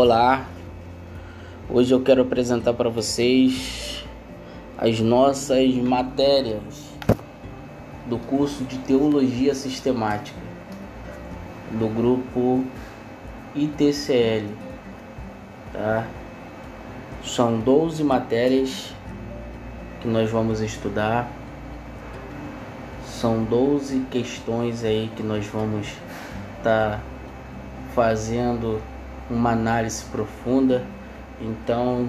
Olá, hoje eu quero apresentar para vocês as nossas matérias do curso de Teologia Sistemática do grupo ITCL. Tá? São 12 matérias que nós vamos estudar. São 12 questões aí que nós vamos estar tá fazendo uma análise profunda. Então,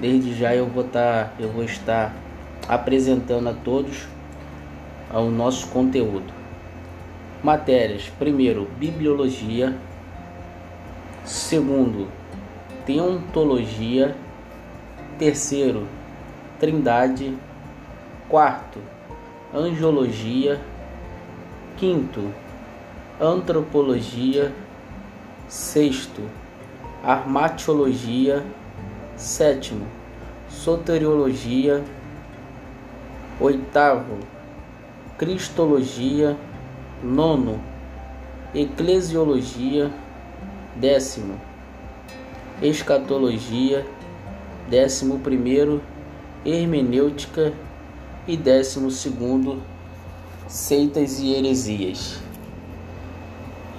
desde já eu vou estar, tá, eu vou estar apresentando a todos o nosso conteúdo. Matérias: primeiro, bibliologia. Segundo, teontologia. Terceiro, trindade. Quarto, angiologia. Quinto, antropologia. Sexto, armatiologia. Sétimo, soteriologia. Oitavo, cristologia. Nono, eclesiologia. Décimo, escatologia. Décimo primeiro, hermenêutica. E décimo segundo, seitas e heresias.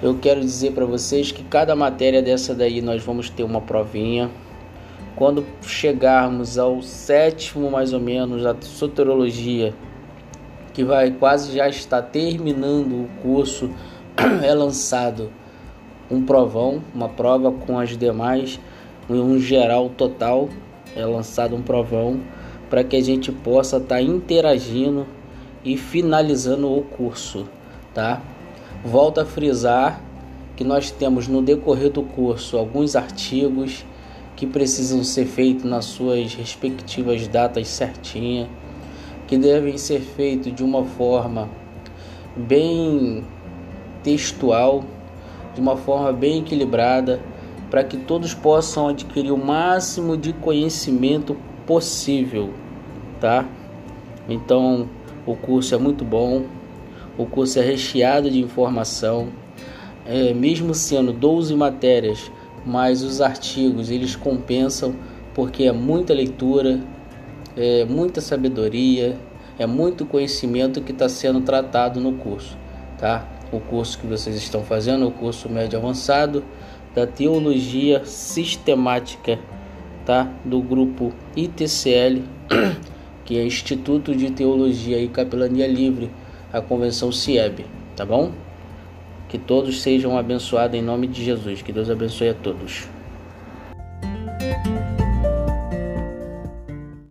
Eu quero dizer para vocês que cada matéria dessa daí nós vamos ter uma provinha. Quando chegarmos ao sétimo, mais ou menos, da soterologia, que vai quase já estar terminando o curso, é lançado um provão, uma prova com as demais, um geral total, é lançado um provão para que a gente possa estar tá interagindo e finalizando o curso, tá? Volto a frisar que nós temos no decorrer do curso alguns artigos que precisam ser feitos nas suas respectivas datas certinha, que devem ser feitos de uma forma bem textual, de uma forma bem equilibrada, para que todos possam adquirir o máximo de conhecimento possível, tá? Então, o curso é muito bom, o curso é recheado de informação, é, mesmo sendo 12 matérias, mas os artigos eles compensam porque é muita leitura, é muita sabedoria, é muito conhecimento que está sendo tratado no curso, tá? O curso que vocês estão fazendo, o curso médio avançado da teologia sistemática, tá? Do grupo ITCL, que é Instituto de Teologia e Capelania Livre a convenção CIEB, tá bom? Que todos sejam abençoados em nome de Jesus. Que Deus abençoe a todos.